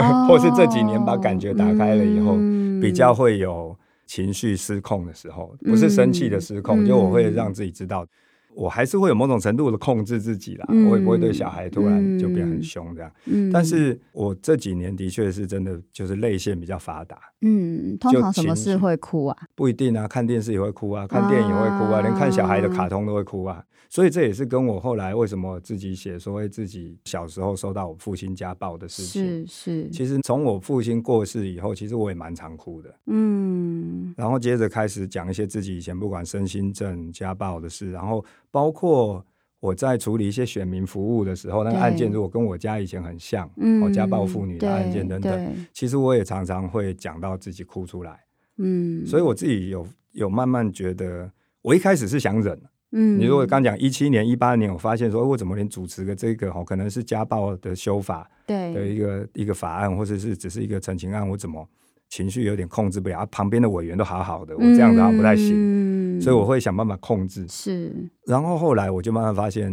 哦、或是这几年把感觉打开了以后，嗯、比较会有情绪失控的时候，不是生气的失控，嗯、就我会让自己知道。我还是会有某种程度的控制自己啦，嗯、我也不会对小孩突然就变很凶这样。嗯、但是我这几年的确是真的，就是泪腺比较发达。嗯，通常什么事会哭啊？不一定啊，看电视也会哭啊，看电影也会哭啊，啊连看小孩的卡通都会哭啊。所以这也是跟我后来为什么自己写说自己小时候受到我父亲家暴的事情。是是。其实从我父亲过世以后，其实我也蛮常哭的。嗯。然后接着开始讲一些自己以前不管身心症、家暴的事，然后包括我在处理一些选民服务的时候，那个案件如果跟我家以前很像，嗯，家暴妇女的案件等等，其实我也常常会讲到自己哭出来。嗯。所以我自己有有慢慢觉得，我一开始是想忍。嗯，你如果刚讲一七年、一八年，我发现说，我怎么连主持的这个哦，可能是家暴的修法的一个一个法案，或者是只是一个陈情案，我怎么情绪有点控制不了？啊，旁边的委员都好好的，我这样子好像不太行，嗯，所以我会想办法控制。是，然后后来我就慢慢发现，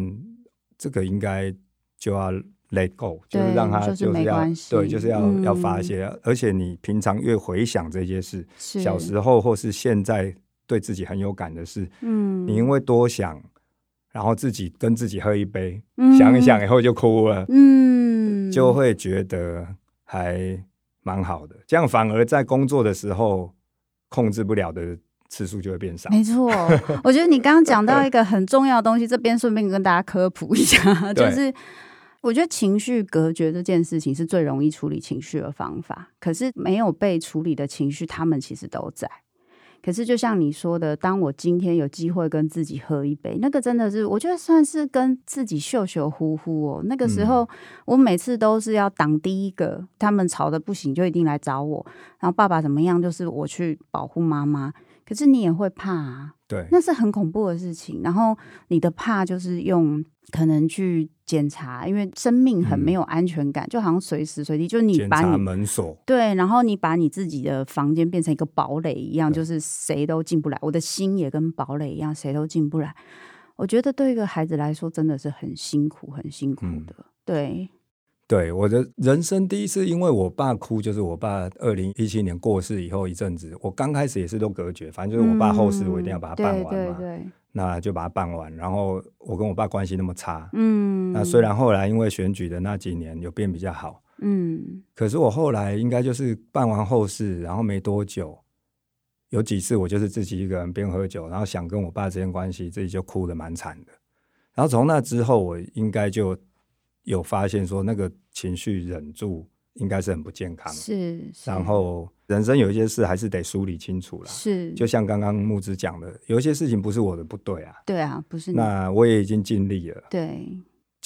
这个应该就要 let go，就是让他就是要对，就是要要发泄，而且你平常越回想这些事，小时候或是现在。对自己很有感的事，嗯，你因为多想，然后自己跟自己喝一杯，嗯、想一想以后就哭了，嗯，就会觉得还蛮好的。这样反而在工作的时候控制不了的次数就会变少。没错，我觉得你刚刚讲到一个很重要的东西，这边顺便跟大家科普一下，就是。我觉得情绪隔绝这件事情是最容易处理情绪的方法，可是没有被处理的情绪，他们其实都在。可是就像你说的，当我今天有机会跟自己喝一杯，那个真的是我觉得算是跟自己秀秀呼呼哦。那个时候，我每次都是要挡第一个，他们吵得不行就一定来找我，然后爸爸怎么样，就是我去保护妈妈。可是你也会怕啊，对，那是很恐怖的事情。然后你的怕就是用可能去检查，因为生命很没有安全感，嗯、就好像随时随地就你把你门锁对，然后你把你自己的房间变成一个堡垒一样，就是谁都进不来。我的心也跟堡垒一样，谁都进不来。我觉得对一个孩子来说，真的是很辛苦，很辛苦的。嗯、对。对，我的人生第一次，因为我爸哭，就是我爸二零一七年过世以后一阵子，我刚开始也是都隔绝，反正就是我爸后事我一定要把它办完嘛，对对对，那就把它办完。然后我跟我爸关系那么差，嗯，那虽然后来因为选举的那几年有变比较好，嗯，可是我后来应该就是办完后事，然后没多久，有几次我就是自己一个人边喝酒，然后想跟我爸之间关系，自己就哭得蛮惨的。然后从那之后，我应该就。有发现说那个情绪忍住应该是很不健康，是。是然后人生有一些事还是得梳理清楚了，是。就像刚刚木子讲的，有一些事情不是我的不对啊，对啊，不是你。那我也已经尽力了，对。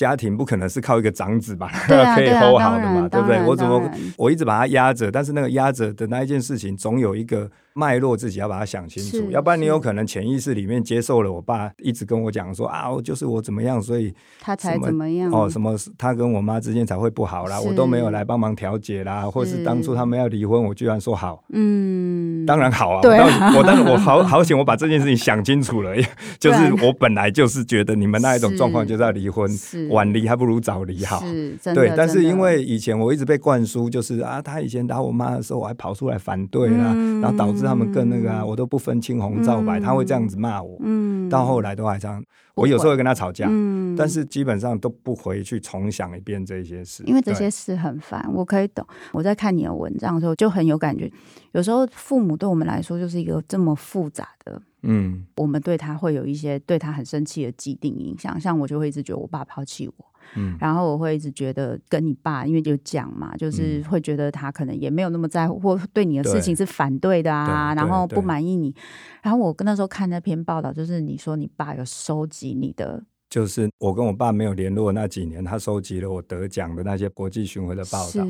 家庭不可能是靠一个长子吧，啊、可以 hold 好的嘛，啊、对不对？我怎么我一直把它压着，但是那个压着的那一件事情，总有一个脉络，自己要把它想清楚，要不然你有可能潜意识里面接受了我爸一直跟我讲说啊，就是我怎么样，所以他才怎么样。哦，什么他跟我妈之间才会不好啦，我都没有来帮忙调解啦，或是当初他们要离婚，我居然说好，嗯，当然好啊，对啊，我当然我好好险，我把这件事情想清楚了，就是我本来就是觉得你们那一种状况就是要离婚，晚离还不如早。离好，是真的对，但是因为以前我一直被灌输，就是啊，他以前打我妈的时候，我还跑出来反对啊，嗯、然后导致他们更那个啊，我都不分青红皂白，嗯、他会这样子骂我，嗯，到后来都还这样，我有时候会跟他吵架，嗯，但是基本上都不回去重想一遍这些事，因为这些事很烦，我可以懂。我在看你的文章的时候就很有感觉，有时候父母对我们来说就是一个这么复杂的，嗯，我们对他会有一些对他很生气的既定印象，像我就会一直觉得我爸抛弃我。嗯，然后我会一直觉得跟你爸，因为就讲嘛，就是会觉得他可能也没有那么在乎，或对你的事情是反对的啊，然后不满意你。然后我跟那时候看那篇报道，就是你说你爸有收集你的，就是我跟我爸没有联络那几年，他收集了我得奖的那些国际巡回的报道。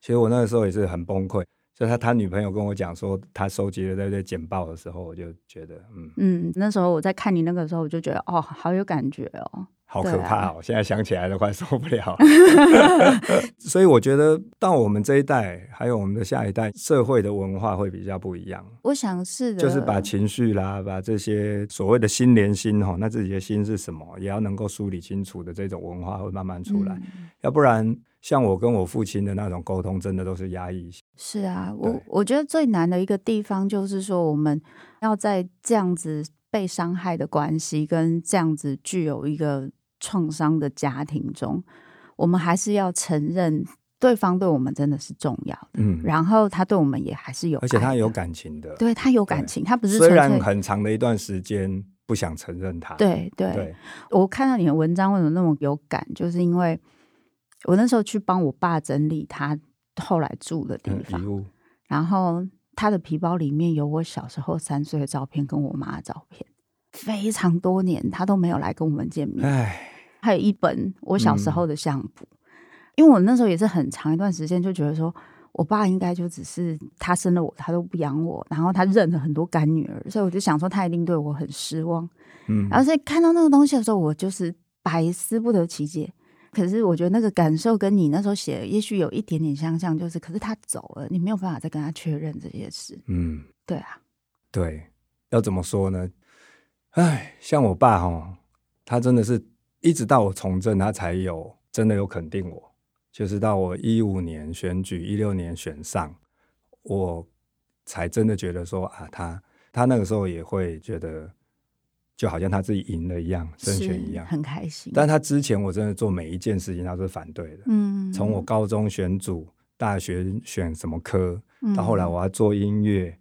其实我那个时候也是很崩溃。就他他女朋友跟我讲说，他收集了这些简报的时候，我就觉得，嗯嗯，那时候我在看你那个时候，我就觉得哦，好有感觉哦。好可怕哦！啊、现在想起来都快受不了。所以我觉得到我们这一代，还有我们的下一代，社会的文化会比较不一样。我想是的，就是把情绪啦，把这些所谓的心连心哈，那自己的心是什么，也要能够梳理清楚的这种文化会慢慢出来。嗯、要不然，像我跟我父亲的那种沟通，真的都是压抑。是啊，我我觉得最难的一个地方就是说，我们要在这样子被伤害的关系，跟这样子具有一个。创伤的家庭中，我们还是要承认对方对我们真的是重要的，嗯，然后他对我们也还是有，而且他有感情的，对他有感情，他不是虽然很长的一段时间不想承认他，对对，对我看到你的文章为什么那么有感，就是因为我那时候去帮我爸整理他后来住的地方，嗯、然后他的皮包里面有我小时候三岁的照片跟我妈的照片。非常多年，他都没有来跟我们见面。唉，还有一本我小时候的相簿，嗯、因为我那时候也是很长一段时间就觉得说，我爸应该就只是他生了我，他都不养我，然后他认了很多干女儿，所以我就想说他一定对我很失望。嗯，然后所以看到那个东西的时候，我就是百思不得其解。可是我觉得那个感受跟你那时候写也许有一点点相像，就是可是他走了，你没有办法再跟他确认这些事。嗯，对啊，对，要怎么说呢？哎，像我爸哦，他真的是一直到我从政，他才有真的有肯定我。就是到我一五年选举，一六年选上，我才真的觉得说啊，他他那个时候也会觉得，就好像他自己赢了一样，胜选一样，很开心。但他之前我真的做每一件事情，他都是反对的。嗯，从我高中选组、大学选什么科，到后来我要做音乐，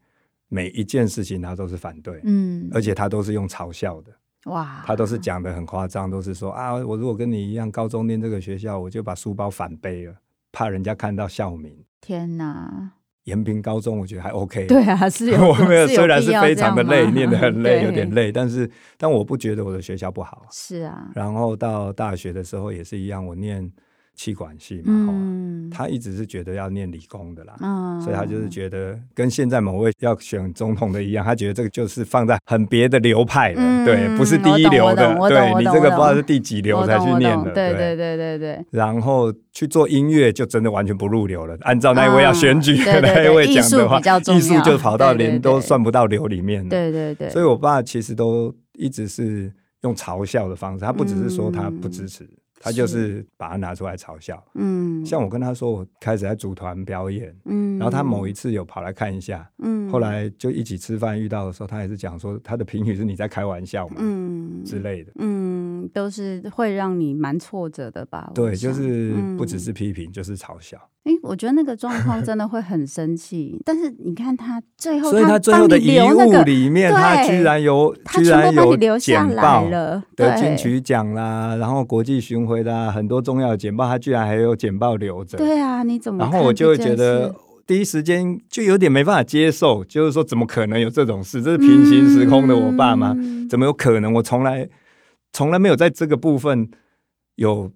每一件事情他都是反对。嗯，而且他都是用嘲笑的。哇，他都是讲的很夸张，都是说啊，我如果跟你一样，高中念这个学校，我就把书包反背了，怕人家看到校名。天哪！延平高中我觉得还 OK，对啊，是有，我没有，虽然是非常的累，念得很累，有点累，但是但我不觉得我的学校不好。是啊，然后到大学的时候也是一样，我念。企管系嘛，嗯，他一直是觉得要念理工的啦，嗯，所以他就是觉得跟现在某位要选总统的一样，他觉得这个就是放在很别的流派的，嗯、对，不是第一流的，对你这个不知道是第几流才去念的，对。对对对对。然后去做音乐就真的完全不入流了，按照那一位要选举的那一位讲的话，艺术就跑到连都算不到流里面了，对对对。所以我爸其实都一直是用嘲笑的方式，他不只是说他不支持。他就是。把它拿出来嘲笑，嗯，像我跟他说我开始在组团表演，嗯，然后他某一次有跑来看一下，嗯，后来就一起吃饭遇到的时候，他也是讲说他的评语是你在开玩笑嘛，嗯之类的，嗯，都是会让你蛮挫折的吧？对，就是。不只是批评，就是嘲笑。哎，我觉得那个状况真的会很生气，但是你看他最后，所以他最后的遗物里面，他居然有居然有简报了，得金曲奖啦，然后国际巡回的很多重要的简报，他居然还有简报留着。对啊，你怎么？然后我就会觉得第一时间就有点没办法接受，就是说怎么可能有这种事？这是平行时空的我爸妈？怎么有可能？我从来从来没有在这个部分有。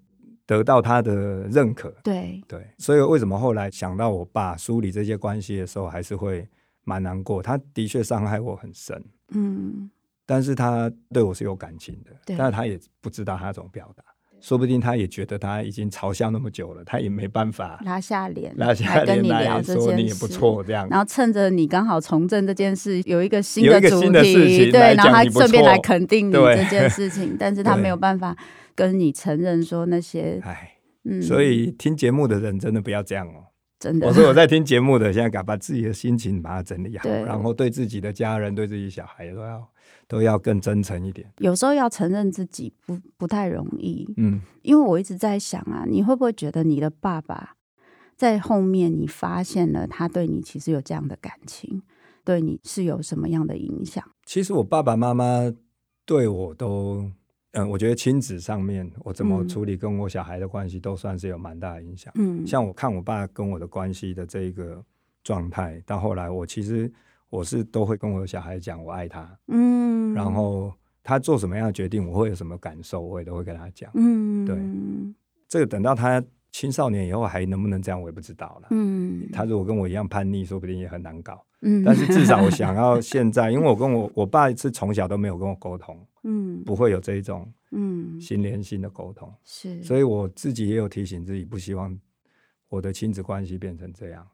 得到他的认可，对。对，所以为什么后来想到我爸梳理这些关系的时候，还是会蛮难过。他的确伤害我很深，嗯，但是他对我是有感情的，对。但是他也不知道他怎么表达，说不定他也觉得他已经嘲笑那么久了，他也没办法拉下脸，拉下脸跟你聊这件事，说你也不错这样。然后趁着你刚好从政这件事有一个新的主题，对，然后他顺便来肯定你这件事情，但是他没有办法。跟你承认说那些，哎，嗯，所以听节目的人真的不要这样哦，真的。我说我在听节目的，现在敢把自己的心情把它整理好，然后对自己的家人、对自己小孩都要都要更真诚一点。有时候要承认自己不不太容易，嗯，因为我一直在想啊，你会不会觉得你的爸爸在后面，你发现了他对你其实有这样的感情，对你是有什么样的影响？其实我爸爸妈妈对我都。嗯，我觉得亲子上面，我怎么处理跟我小孩的关系，都算是有蛮大的影响。嗯，像我看我爸跟我的关系的这一个状态，到后来我其实我是都会跟我的小孩讲我爱他。嗯，然后他做什么样的决定，我会有什么感受，我也都会跟他讲。嗯，对，这个等到他青少年以后还能不能这样，我也不知道了。嗯，他如果跟我一样叛逆，说不定也很难搞。嗯，但是至少我想要现在，因为我跟我我爸是从小都没有跟我沟通。嗯，不会有这一种嗯心连心的沟通，是，所以我自己也有提醒自己，不希望我的亲子关系变成这样。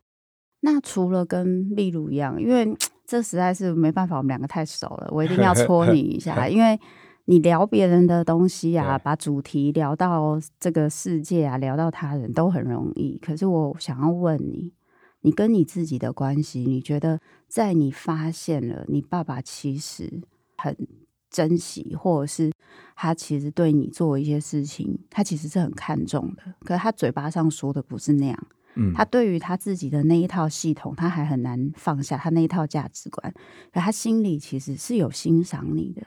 那除了跟例如一样，因为 这实在是没办法，我们两个太熟了，我一定要戳你一下，因为你聊别人的东西啊，把主题聊到这个世界啊，聊到他人都很容易。可是我想要问你，你跟你自己的关系，你觉得在你发现了你爸爸其实很。珍惜，或者是他其实对你做一些事情，他其实是很看重的。可是他嘴巴上说的不是那样，嗯，他对于他自己的那一套系统，他还很难放下他那一套价值观。可他心里其实是有欣赏你的，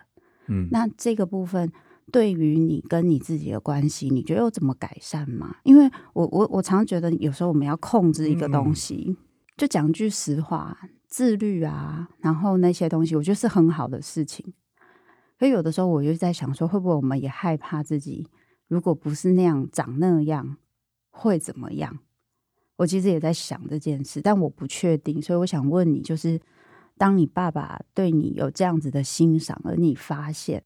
嗯。那这个部分对于你跟你自己的关系，你觉得有怎么改善吗？因为我我我常觉得有时候我们要控制一个东西，嗯，就讲句实话，自律啊，然后那些东西，我觉得是很好的事情。所以有的时候我就在想说，会不会我们也害怕自己，如果不是那样长那样，会怎么样？我其实也在想这件事，但我不确定。所以我想问你，就是当你爸爸对你有这样子的欣赏，而你发现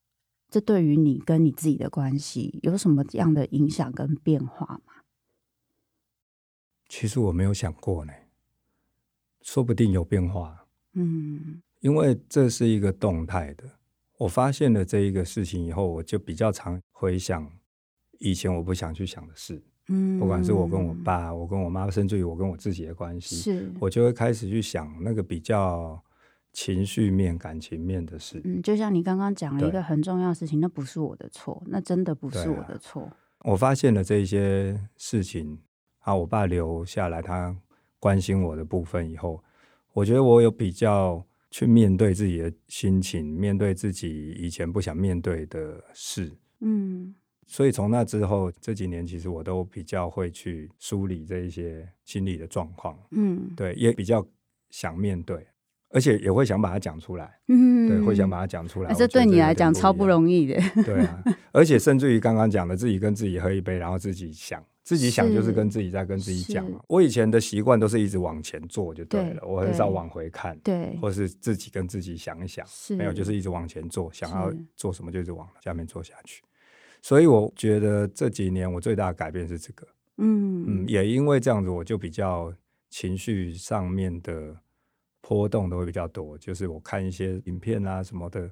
这对于你跟你自己的关系有什么样的影响跟变化吗？其实我没有想过呢，说不定有变化。嗯，因为这是一个动态的。我发现了这一个事情以后，我就比较常回想以前我不想去想的事，嗯，不管是我跟我爸、我跟我妈，甚至于我跟我自己的关系，是，我就会开始去想那个比较情绪面、感情面的事。嗯，就像你刚刚讲了一个很重要的事情，那不是我的错，那真的不是我的错。啊、我发现了这些事情，啊，我爸留下来他关心我的部分以后，我觉得我有比较去面对自己的心情，面对自己以前不想面对的事。嗯。所以从那之后，这几年其实我都比较会去梳理这一些心理的状况，嗯，对，也比较想面对，而且也会想把它讲出来，嗯，对，会想把它讲出来。这对你来讲超不容易的，对啊，而且甚至于刚刚讲的，自己跟自己喝一杯，然后自己想，自己想就是跟自己在跟自己讲嘛。我以前的习惯都是一直往前做就对了，对我很少往回看，对，或是自己跟自己想一想，没有，就是一直往前做，想要做什么就一直往下面做下去。所以我觉得这几年我最大的改变是这个，嗯嗯，也因为这样子，我就比较情绪上面的波动都会比较多。就是我看一些影片啊什么的，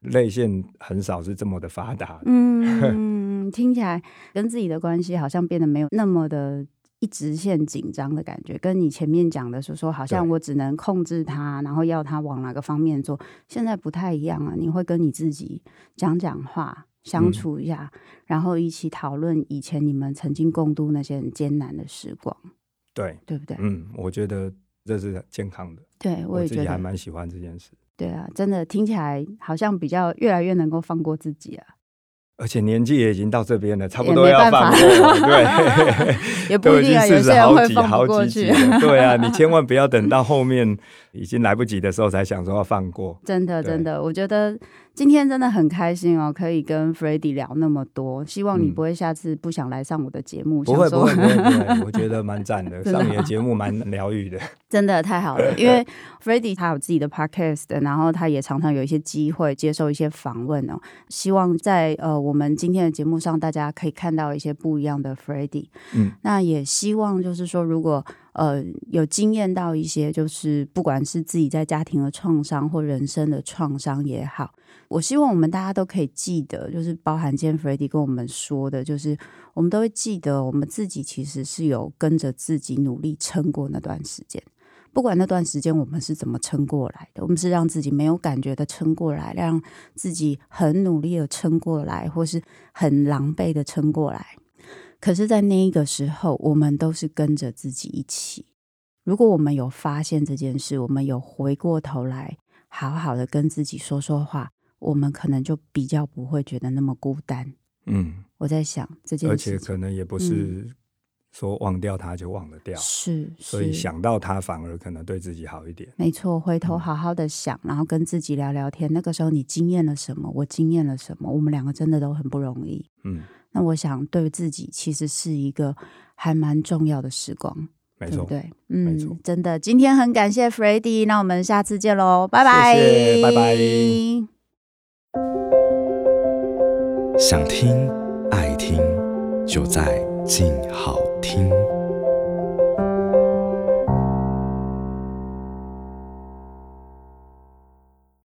泪腺很少是这么的发达。嗯，听起来跟自己的关系好像变得没有那么的一直线紧张的感觉，跟你前面讲的是说，好像我只能控制他，然后要他往哪个方面做，现在不太一样啊。你会跟你自己讲讲话。相处一下，嗯、然后一起讨论以前你们曾经共度那些很艰难的时光，对对不对？嗯，我觉得这是健康的。对，我也觉得，还蛮喜欢这件事。对啊，真的听起来好像比较越来越能够放过自己啊。而且年纪也已经到这边了，差不多要放过了。对，也不一定啊，有些人会放不过去。对啊，你 千万不要等到后面已经来不及的时候才想说要放过。真的，真的，我觉得。今天真的很开心哦，可以跟 Freddy 聊那么多。希望你不会下次不想来上我的节目。不会不会不会，我觉得蛮赞的，上你的节目蛮疗愈的。真的太好了，因为 Freddy 他有自己的 podcast，然后他也常常有一些机会接受一些访问哦。希望在呃我们今天的节目上，大家可以看到一些不一样的 Freddy。嗯，那也希望就是说，如果呃有经验到一些，就是不管是自己在家庭的创伤或人生的创伤也好。我希望我们大家都可以记得，就是包含今天 Freddy 跟我们说的，就是我们都会记得，我们自己其实是有跟着自己努力撑过那段时间。不管那段时间我们是怎么撑过来的，我们是让自己没有感觉的撑过来，让自己很努力的撑过来，或是很狼狈的撑过来。可是，在那一个时候，我们都是跟着自己一起。如果我们有发现这件事，我们有回过头来，好好的跟自己说说话。我们可能就比较不会觉得那么孤单。嗯，我在想这件事，而且可能也不是说忘掉他就忘得掉，是，所以想到他反而可能对自己好一点。没错，回头好好的想，然后跟自己聊聊天。那个时候你经验了什么？我经验了什么？我们两个真的都很不容易。嗯，那我想对自己其实是一个还蛮重要的时光。没错，对，嗯，没错，真的，今天很感谢 Freddy，那我们下次见喽，拜拜，谢谢，拜拜。想听爱听，就在静好听。